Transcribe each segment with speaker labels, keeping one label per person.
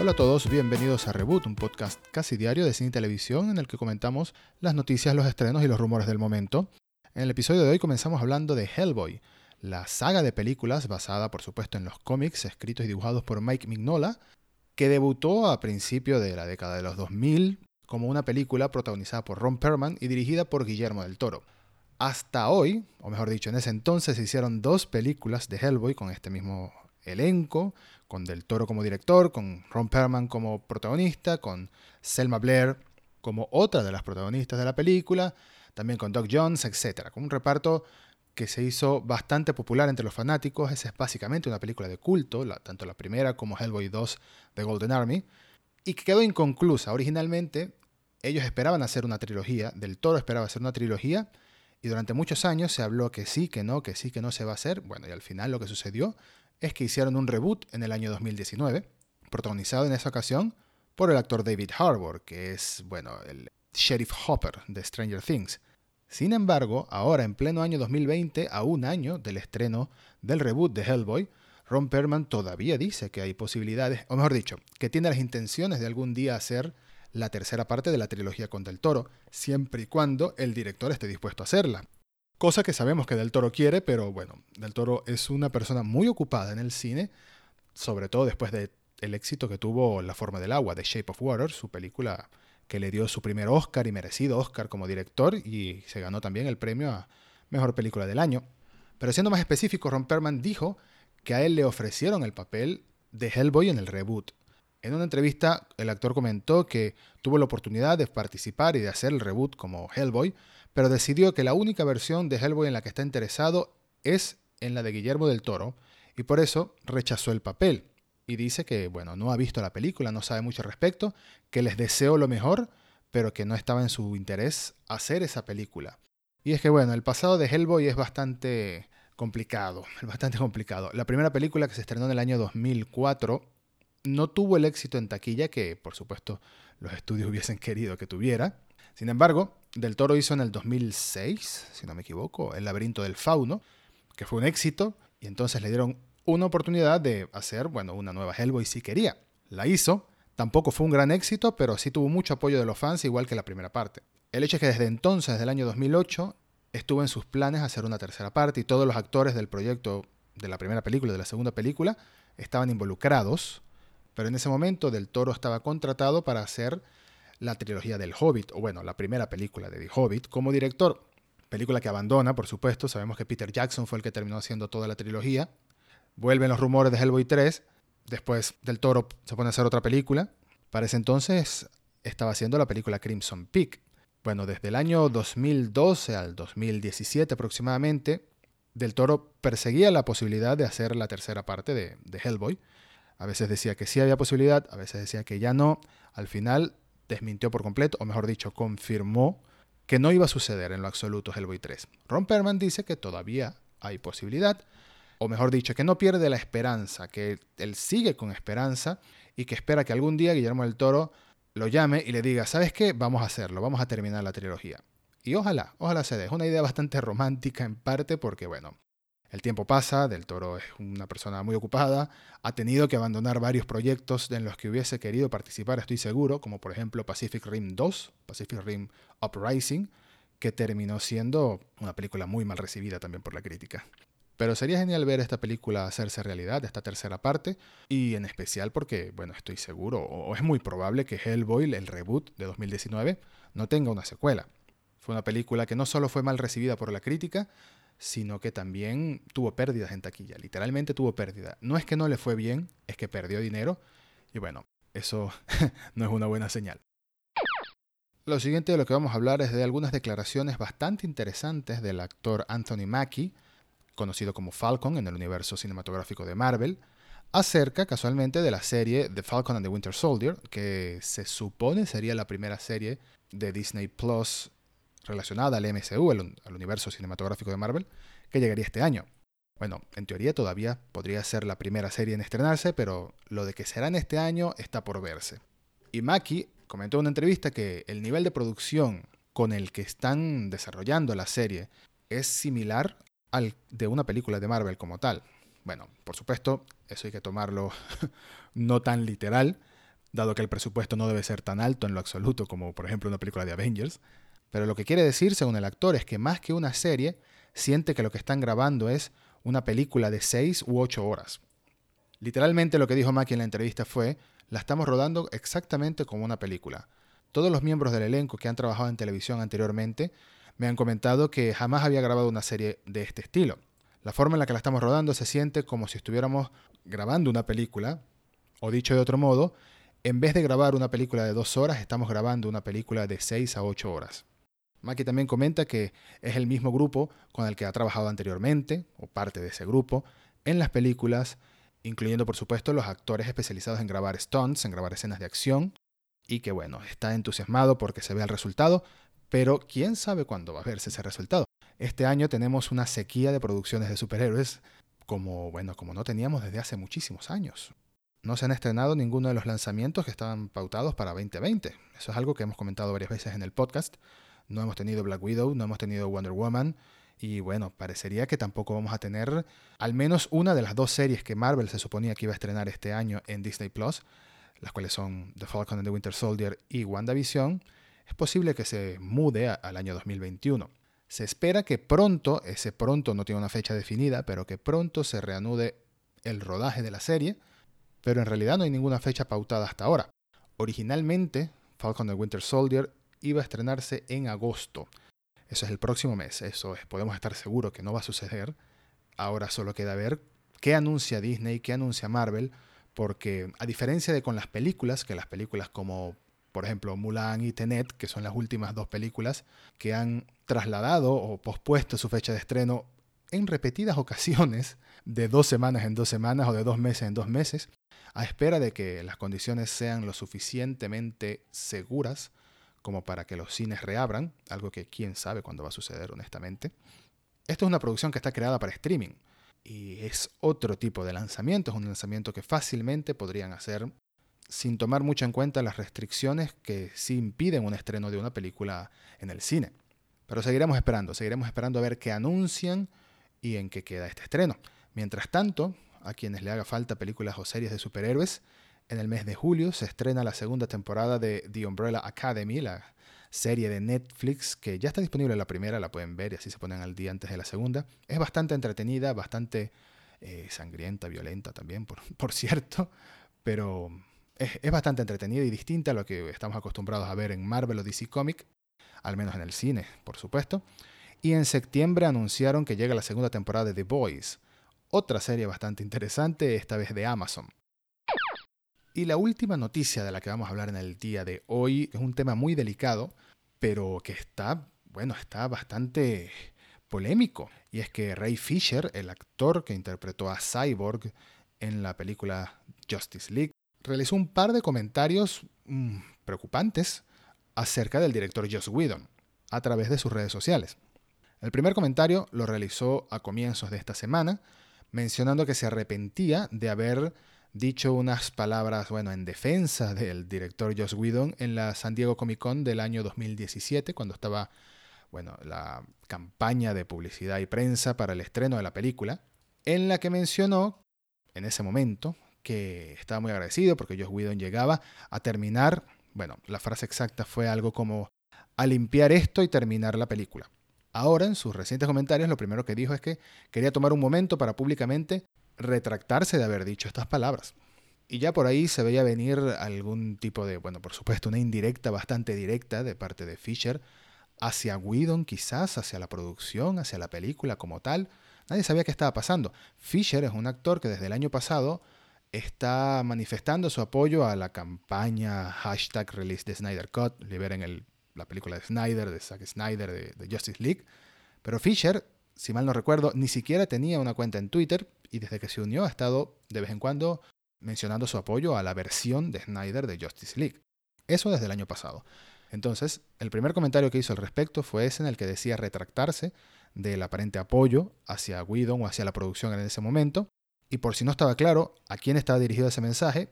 Speaker 1: Hola a todos, bienvenidos a Reboot, un podcast casi diario de cine y televisión en el que comentamos las noticias, los estrenos y los rumores del momento. En el episodio de hoy comenzamos hablando de Hellboy, la saga de películas basada por supuesto en los cómics escritos y dibujados por Mike Mignola, que debutó a principio de la década de los 2000 como una película protagonizada por Ron Perlman y dirigida por Guillermo del Toro. Hasta hoy, o mejor dicho, en ese entonces se hicieron dos películas de Hellboy con este mismo elenco, con Del Toro como director, con Ron Perlman como protagonista, con Selma Blair como otra de las protagonistas de la película, también con Doc Jones, etc. Con un reparto que se hizo bastante popular entre los fanáticos. Esa es básicamente una película de culto, tanto la primera como Hellboy 2 de Golden Army, y que quedó inconclusa. Originalmente ellos esperaban hacer una trilogía, Del Toro esperaba hacer una trilogía, y durante muchos años se habló que sí, que no, que sí, que no se va a hacer. Bueno, y al final lo que sucedió es que hicieron un reboot en el año 2019, protagonizado en esa ocasión por el actor David Harbour, que es, bueno, el Sheriff Hopper de Stranger Things. Sin embargo, ahora en pleno año 2020, a un año del estreno del reboot de Hellboy, Ron Perlman todavía dice que hay posibilidades, o mejor dicho, que tiene las intenciones de algún día hacer la tercera parte de la trilogía con Del Toro, siempre y cuando el director esté dispuesto a hacerla. Cosa que sabemos que Del Toro quiere, pero bueno, Del Toro es una persona muy ocupada en el cine, sobre todo después del éxito que tuvo La forma del agua, de Shape of Water, su película que le dio su primer Oscar y merecido Oscar como director y se ganó también el premio a Mejor Película del Año. Pero siendo más específico, Ron Perlman dijo que a él le ofrecieron el papel de Hellboy en el reboot. En una entrevista, el actor comentó que tuvo la oportunidad de participar y de hacer el reboot como Hellboy, pero decidió que la única versión de Hellboy en la que está interesado es en la de Guillermo del Toro, y por eso rechazó el papel. Y dice que, bueno, no ha visto la película, no sabe mucho al respecto, que les deseo lo mejor, pero que no estaba en su interés hacer esa película. Y es que, bueno, el pasado de Hellboy es bastante complicado, bastante complicado. La primera película que se estrenó en el año 2004 no tuvo el éxito en taquilla que, por supuesto, los estudios hubiesen querido que tuviera. Sin embargo, Del Toro hizo en el 2006, si no me equivoco, El laberinto del fauno, que fue un éxito, y entonces le dieron una oportunidad de hacer, bueno, una nueva Hellboy si quería. La hizo, tampoco fue un gran éxito, pero sí tuvo mucho apoyo de los fans, igual que la primera parte. El hecho es que desde entonces, desde el año 2008, estuvo en sus planes hacer una tercera parte y todos los actores del proyecto de la primera película y de la segunda película estaban involucrados, pero en ese momento Del Toro estaba contratado para hacer la trilogía del Hobbit, o bueno, la primera película de The Hobbit, como director. Película que abandona, por supuesto. Sabemos que Peter Jackson fue el que terminó haciendo toda la trilogía. Vuelven los rumores de Hellboy 3. Después del Toro se pone a hacer otra película. Para ese entonces estaba haciendo la película Crimson Peak. Bueno, desde el año 2012 al 2017 aproximadamente, Del Toro perseguía la posibilidad de hacer la tercera parte de, de Hellboy. A veces decía que sí había posibilidad, a veces decía que ya no. Al final desmintió por completo, o mejor dicho, confirmó que no iba a suceder en lo absoluto Hellboy 3. Ron Perlman dice que todavía hay posibilidad, o mejor dicho, que no pierde la esperanza, que él sigue con esperanza y que espera que algún día Guillermo del Toro lo llame y le diga, ¿sabes qué? Vamos a hacerlo, vamos a terminar la trilogía. Y ojalá, ojalá se dé. Es una idea bastante romántica en parte porque, bueno, el tiempo pasa, Del Toro es una persona muy ocupada, ha tenido que abandonar varios proyectos en los que hubiese querido participar, estoy seguro, como por ejemplo Pacific Rim 2, Pacific Rim Uprising, que terminó siendo una película muy mal recibida también por la crítica. Pero sería genial ver esta película hacerse realidad, esta tercera parte, y en especial porque, bueno, estoy seguro, o es muy probable que Hellboy, el reboot de 2019, no tenga una secuela. Fue una película que no solo fue mal recibida por la crítica, sino que también tuvo pérdidas en taquilla, literalmente tuvo pérdida. No es que no le fue bien, es que perdió dinero y bueno, eso no es una buena señal. Lo siguiente de lo que vamos a hablar es de algunas declaraciones bastante interesantes del actor Anthony Mackie, conocido como Falcon en el universo cinematográfico de Marvel, acerca casualmente de la serie The Falcon and the Winter Soldier, que se supone sería la primera serie de Disney Plus relacionada al MCU, al, universo cinematográfico de Marvel, que llegaría este año. Bueno, en teoría todavía podría ser la primera serie en estrenarse, pero lo de que será en este año está por verse. Y Maki comentó en una entrevista que el nivel de producción con el que están desarrollando la serie es similar al de una película de Marvel como tal. Bueno, por supuesto, eso hay que tomarlo no tan literal, dado que el presupuesto no debe ser tan alto en lo absoluto como por ejemplo una película de Avengers. Pero lo que quiere decir, según el actor, es que más que una serie, siente que lo que están grabando es una película de 6 u 8 horas. Literalmente lo que dijo Mackie en la entrevista fue, la estamos rodando exactamente como una película. Todos los miembros del elenco que han trabajado en televisión anteriormente me han comentado que jamás había grabado una serie de este estilo. La forma en la que la estamos rodando se siente como si estuviéramos grabando una película, o dicho de otro modo, en vez de grabar una película de dos horas, estamos grabando una película de seis a ocho horas. Maki también comenta que es el mismo grupo con el que ha trabajado anteriormente, o parte de ese grupo, en las películas, incluyendo por supuesto los actores especializados en grabar stunts, en grabar escenas de acción, y que bueno, está entusiasmado porque se ve el resultado, pero quién sabe cuándo va a verse ese resultado. Este año tenemos una sequía de producciones de superhéroes como, bueno, como no teníamos desde hace muchísimos años. No se han estrenado ninguno de los lanzamientos que estaban pautados para 2020. Eso es algo que hemos comentado varias veces en el podcast. No hemos tenido Black Widow, no hemos tenido Wonder Woman. Y bueno, parecería que tampoco vamos a tener al menos una de las dos series que Marvel se suponía que iba a estrenar este año en Disney Plus, las cuales son The Falcon and the Winter Soldier y WandaVision. Es posible que se mude al año 2021. Se espera que pronto, ese pronto no tiene una fecha definida, pero que pronto se reanude el rodaje de la serie, pero en realidad no hay ninguna fecha pautada hasta ahora. Originalmente, Falcon and Winter Soldier iba a estrenarse en agosto. Eso es el próximo mes, eso es, podemos estar seguros que no va a suceder. Ahora solo queda ver qué anuncia Disney, qué anuncia Marvel, porque a diferencia de con las películas, que las películas como por ejemplo Mulan y Tenet, que son las últimas dos películas que han trasladado o pospuesto su fecha de estreno en repetidas ocasiones, de dos semanas en dos semanas o de dos meses en dos meses, a espera de que las condiciones sean lo suficientemente seguras como para que los cines reabran, algo que quién sabe cuándo va a suceder honestamente. Esto es una producción que está creada para streaming y es otro tipo de lanzamiento, es un lanzamiento que fácilmente podrían hacer sin tomar mucho en cuenta las restricciones que sí impiden un estreno de una película en el cine. Pero seguiremos esperando, seguiremos esperando a ver qué anuncian y en qué queda este estreno. Mientras tanto, a quienes le haga falta películas o series de superhéroes, en el mes de julio se estrena la segunda temporada de The Umbrella Academy, la serie de Netflix que ya está disponible la primera, la pueden ver y así se ponen al día antes de la segunda. Es bastante entretenida, bastante eh, sangrienta, violenta también, por, cierto, pero es, es, bastante entretenida y distinta a lo que estamos acostumbrados a ver en Marvel o DC Comic, al menos en el cine, por supuesto. Y en septiembre anunciaron que llega la segunda temporada de The Boys, otra serie bastante interesante, esta vez de Amazon. Y la última noticia de la que vamos a hablar en el día de hoy es un tema muy delicado, pero que está, bueno, está bastante polémico. Y es que Ray Fisher, el actor que interpretó a Cyborg en la película Justice League, realizó un par de comentarios mmm, preocupantes acerca del director Joss Whedon a través de sus redes sociales. El primer comentario lo realizó a comienzos de esta semana, mencionando que se arrepentía de haber dicho unas palabras, bueno, en defensa del director Joss Whedon en la San Diego Comic Con del año 2017, cuando estaba, bueno, la campaña de publicidad y prensa para el estreno de la película, en la que mencionó, en ese momento, que estaba muy agradecido porque Joss Whedon llegaba a terminar, bueno, la frase exacta fue algo como a limpiar esto y terminar la película. Ahora, en sus recientes comentarios, lo primero que dijo es que quería tomar un momento para públicamente retractarse de haber dicho estas palabras. Y ya por ahí se veía venir algún tipo de, bueno, por supuesto, una indirecta bastante directa de parte de Fisher hacia Whedon quizás, hacia la producción, hacia la película como tal. Nadie sabía qué estaba pasando. Fisher es un actor que desde el año pasado está manifestando su apoyo a la campaña hashtag release de Snyder Cut, liberen el, la película de Snyder, de Zack Snyder, de, de Justice League. Pero Fisher, si mal no recuerdo, ni siquiera tenía una cuenta en Twitter y desde que se unió ha estado de vez en cuando mencionando su apoyo a la versión de Snyder de Justice League. Eso desde el año pasado. Entonces, el primer comentario que hizo al respecto fue ese en el que decía retractarse del aparente apoyo hacia Whedon o hacia la producción en ese momento. Y por si no estaba claro a quién estaba dirigido ese mensaje,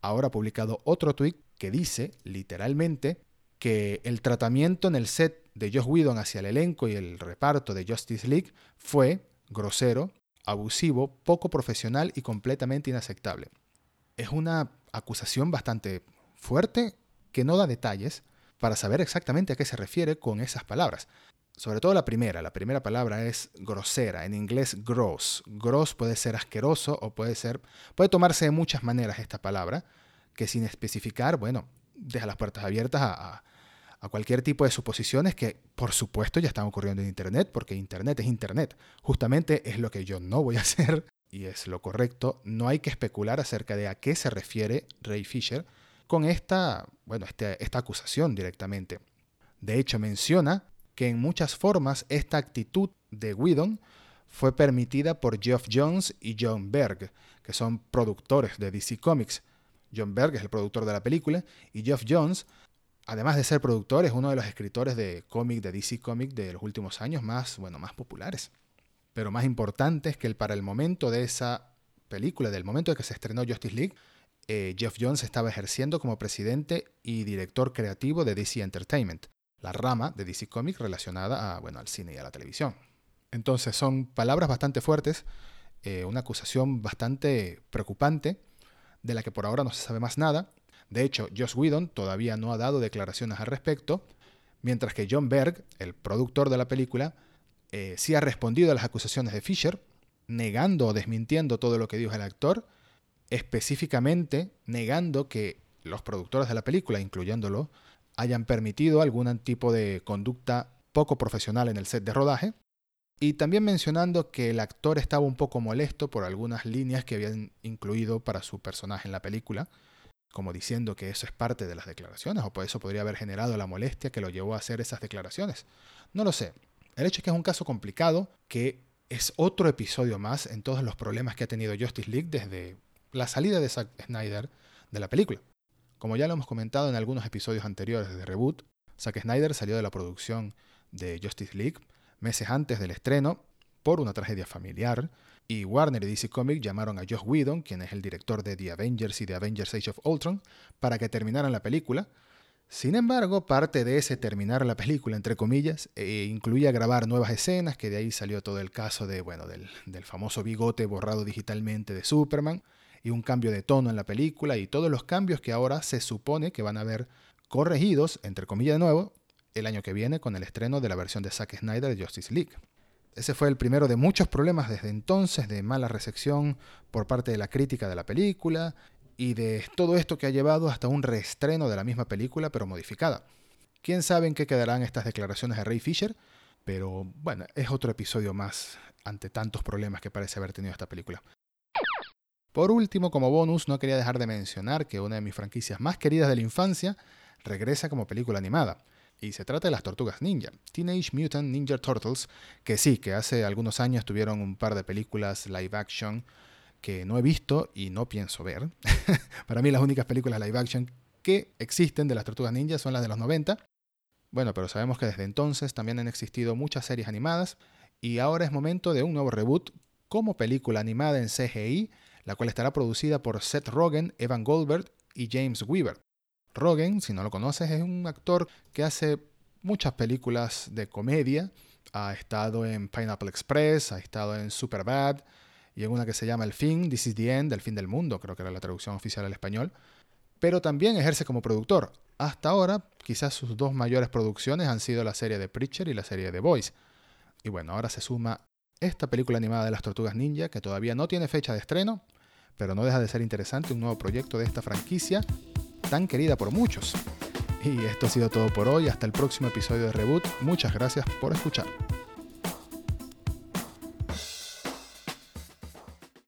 Speaker 1: ahora ha publicado otro tweet que dice literalmente que el tratamiento en el set de Josh Whedon hacia el elenco y el reparto de Justice League fue grosero, abusivo, poco profesional y completamente inaceptable. Es una acusación bastante fuerte que no da detalles para saber exactamente a qué se refiere con esas palabras. Sobre todo la primera, la primera palabra es grosera, en inglés gross. Gross puede ser asqueroso o puede ser puede tomarse de muchas maneras esta palabra, que sin especificar, bueno, deja las puertas abiertas a, cualquier tipo de suposiciones que por supuesto ya están ocurriendo en Internet, porque Internet es Internet. Justamente es lo que yo no voy a hacer y es lo correcto. No hay que especular acerca de a qué se refiere Ray Fisher con esta, bueno, este, esta acusación directamente. De hecho, menciona que en muchas formas esta actitud de Whedon fue permitida por Geoff Jones y John Berg, que son productores de DC Comics. John Berg es el productor de la película y Geoff Jones además de ser productor, es uno de los escritores de cómic, de DC Comic de los últimos años más, bueno, más populares. Pero más importante es que para el momento de esa película, del momento de que se estrenó Justice League, eh, Jeff Jones estaba ejerciendo como presidente y director creativo de DC Entertainment, la rama de DC Comics relacionada a, bueno, al cine y a la televisión. Entonces son palabras bastante fuertes, eh, una acusación bastante preocupante, de la que por ahora no se sabe más nada, de hecho, Joss Whedon todavía no ha dado declaraciones al respecto, mientras que John Berg, el productor de la película, eh, sí ha respondido a las acusaciones de Fisher, negando o desmintiendo todo lo que dijo el actor, específicamente negando que los productores de la película, incluyéndolo, hayan permitido algún tipo de conducta poco profesional en el set de rodaje, y también mencionando que el actor estaba un poco molesto por algunas líneas que habían incluido para su personaje en la película, como diciendo que eso es parte de las declaraciones, o por eso podría haber generado la molestia que lo llevó a hacer esas declaraciones. No lo sé. El hecho es que es un caso complicado, que es otro episodio más en todos los problemas que ha tenido Justice League desde la salida de Zack Snyder de la película. Como ya lo hemos comentado en algunos episodios anteriores de Reboot, Zack Snyder salió de la producción de Justice League meses antes del estreno por una tragedia familiar, y Warner y DC Comics llamaron a Josh Whedon, quien es el director de The Avengers y The Avengers Age of Ultron, para que terminaran la película. Sin embargo, parte de ese terminar la película, entre comillas, eh, incluía grabar nuevas escenas, que de ahí salió todo el caso de, bueno, del, del famoso bigote borrado digitalmente de Superman, y un cambio de tono en la película, y todos los cambios que ahora se supone que van a ver corregidos, entre comillas de nuevo, el año que viene con el estreno de la versión de Zack Snyder de Justice League. Ese fue el primero de muchos problemas desde entonces, de mala recepción por parte de la crítica de la película y de todo esto que ha llevado hasta un reestreno de la misma película pero modificada. ¿Quién sabe en qué quedarán estas declaraciones de Ray Fisher? Pero bueno, es otro episodio más ante tantos problemas que parece haber tenido esta película. Por último, como bonus, no quería dejar de mencionar que una de mis franquicias más queridas de la infancia regresa como película animada. Y se trata de las tortugas ninja, Teenage Mutant Ninja Turtles, que sí, que hace algunos años tuvieron un par de películas live action que no he visto y no pienso ver. Para mí las únicas películas live action que existen de las tortugas ninja son las de los 90. Bueno, pero sabemos que desde entonces también han existido muchas series animadas y ahora es momento de un nuevo reboot como película animada en CGI, la cual estará producida por Seth Rogen, Evan Goldberg y James Weaver. Rogen, si no lo conoces, es un actor que hace muchas películas de comedia. Ha estado en Pineapple Express, ha estado en Superbad y en una que se llama El Fin, This is the End, El Fin del Mundo, creo que era la traducción oficial al español. Pero también ejerce como productor. Hasta ahora, quizás sus dos mayores producciones han sido la serie de Preacher y la serie de Boys. Y bueno, ahora se suma esta película animada de las Tortugas Ninja, que todavía no tiene fecha de estreno, pero no deja de ser interesante un nuevo proyecto de esta franquicia tan querida por muchos. Y esto ha sido todo por hoy, hasta el próximo episodio de Reboot, muchas gracias por escuchar.